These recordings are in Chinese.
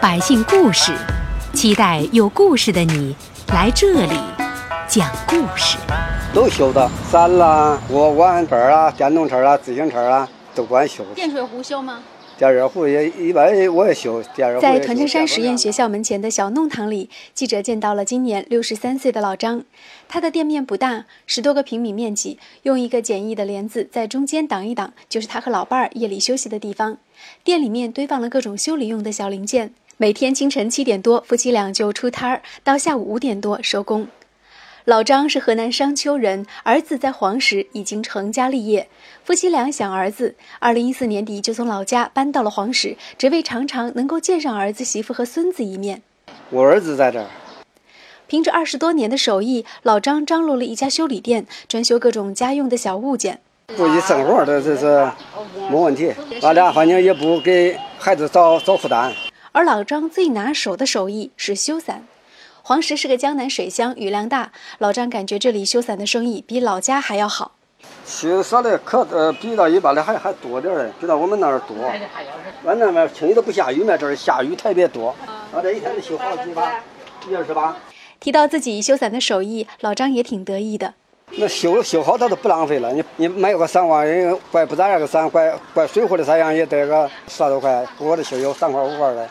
百姓故事，期待有故事的你来这里讲故事。都修的，山啦、锅碗盆啊、电动车啊、自行车啊，都管修。电水壶修吗？电热壶也一般，我也修。电热壶在团城山实验学校门前的小弄堂里，记者见到了今年六十三岁的老张。他的店面不大，十多个平米面积，用一个简易的帘子在中间挡一挡，就是他和老伴儿夜里休息的地方。店里面堆放了各种修理用的小零件。每天清晨七点多，夫妻俩就出摊儿，到下午五点多收工。老张是河南商丘人，儿子在黄石已经成家立业，夫妻俩想儿子，二零一四年底就从老家搬到了黄石，只为常常能够见上儿子媳妇和孙子一面。我儿子在这儿，凭着二十多年的手艺，老张张罗了一家修理店，专修各种家用的小物件。自己生活的这是没问题，俺俩反正也不给孩子找找负担。而老张最拿手的手艺是修伞。黄石是个江南水乡，雨量大，老张感觉这里修伞的生意比老家还要好。修伞的可呃比到一般的还还多点儿，比到我们那儿多。俺那边轻易都不下雨嘛，这儿下雨特别多。俺这一天就修好几把，一二十把。提到自己修伞的手艺，老张也挺得意的。那修修好它都不浪费了。你你买个伞花，怪不咋样个伞，怪怪水货的伞样也得个十来多块，我的修有三块五块的，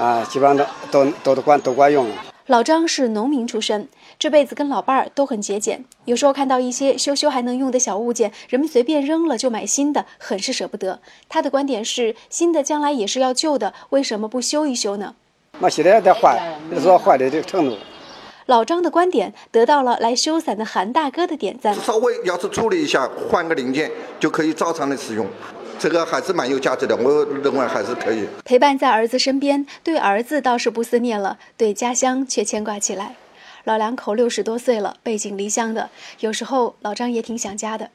啊，基本上都都都都管都管用了。老张是农民出身，这辈子跟老伴儿都很节俭。有时候看到一些修修还能用的小物件，人们随便扔了就买新的，很是舍不得。他的观点是，新的将来也是要旧的，为什么不修一修呢？那现在得坏，别说坏的这个程度。老张的观点得到了来修伞的韩大哥的点赞。稍微要是处理一下，换个零件就可以照常的使用。这个还是蛮有价值的，我认为还是可以陪伴在儿子身边。对儿子倒是不思念了，对家乡却牵挂起来。老两口六十多岁了，背井离乡的，有时候老张也挺想家的。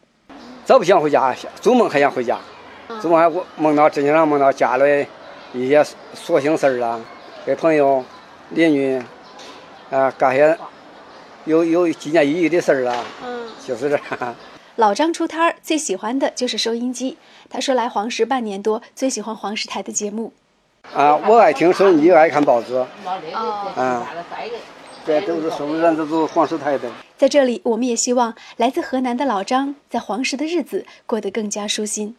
早不想回家，做梦还想回家，做梦还梦到经常梦到家里一些琐心事儿啊，跟朋友、邻居啊干些有有纪念意义的事儿啊，嗯，就是这。老张出摊儿最喜欢的就是收音机。他说来黄石半年多，最喜欢黄石台的节目。啊，我爱听收音机，爱看报纸。啊，这都是收人，这都是黄石台的。在这里，我们也希望来自河南的老张在黄石的日子过得更加舒心。